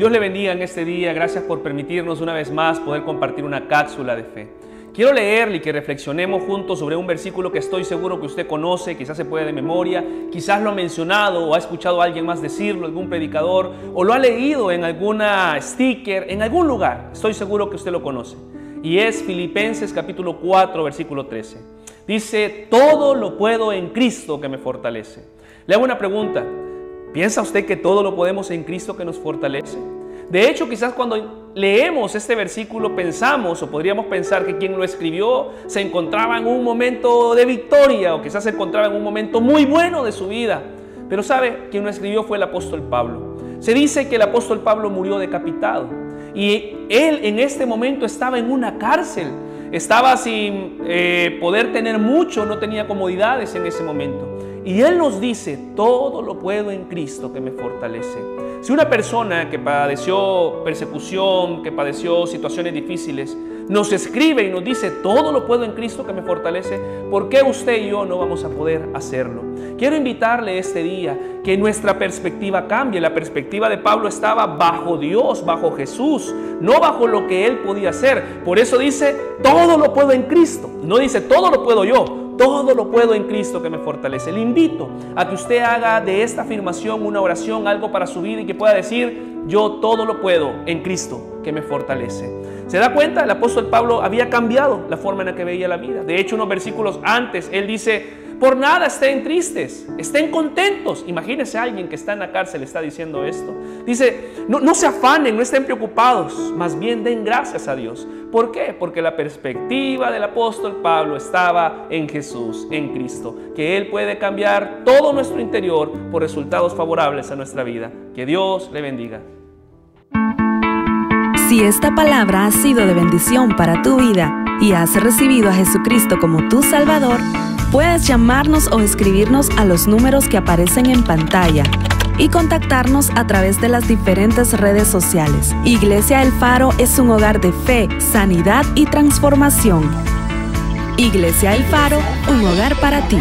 Dios le bendiga en este día. Gracias por permitirnos una vez más poder compartir una cápsula de fe. Quiero leerle y que reflexionemos juntos sobre un versículo que estoy seguro que usted conoce, quizás se puede de memoria, quizás lo ha mencionado o ha escuchado alguien más decirlo, algún predicador, o lo ha leído en alguna sticker, en algún lugar. Estoy seguro que usted lo conoce. Y es Filipenses capítulo 4, versículo 13. Dice, todo lo puedo en Cristo que me fortalece. Le hago una pregunta. ¿Piensa usted que todo lo podemos en Cristo que nos fortalece? De hecho, quizás cuando leemos este versículo pensamos o podríamos pensar que quien lo escribió se encontraba en un momento de victoria o quizás se encontraba en un momento muy bueno de su vida. Pero sabe, quien lo escribió fue el apóstol Pablo. Se dice que el apóstol Pablo murió decapitado y él en este momento estaba en una cárcel. Estaba sin eh, poder tener mucho, no tenía comodidades en ese momento. Y Él nos dice, todo lo puedo en Cristo que me fortalece. Si una persona que padeció persecución, que padeció situaciones difíciles, nos escribe y nos dice, todo lo puedo en Cristo que me fortalece, ¿por qué usted y yo no vamos a poder hacerlo? Quiero invitarle este día que nuestra perspectiva cambie. La perspectiva de Pablo estaba bajo Dios, bajo Jesús, no bajo lo que él podía hacer. Por eso dice, todo lo puedo en Cristo. No dice, todo lo puedo yo, todo lo puedo en Cristo que me fortalece. Le invito a que usted haga de esta afirmación una oración, algo para su vida y que pueda decir, yo todo lo puedo en Cristo que me fortalece. ¿Se da cuenta? El apóstol Pablo había cambiado la forma en la que veía la vida. De hecho, unos versículos antes, él dice, por nada estén tristes, estén contentos. Imagínese a alguien que está en la cárcel, está diciendo esto. Dice, no, no se afanen, no estén preocupados, más bien den gracias a Dios. ¿Por qué? Porque la perspectiva del apóstol Pablo estaba en Jesús, en Cristo, que Él puede cambiar todo nuestro interior por resultados favorables a nuestra vida. Que Dios le bendiga. Si esta palabra ha sido de bendición para tu vida y has recibido a Jesucristo como tu Salvador, Puedes llamarnos o escribirnos a los números que aparecen en pantalla y contactarnos a través de las diferentes redes sociales. Iglesia El Faro es un hogar de fe, sanidad y transformación. Iglesia El Faro, un hogar para ti.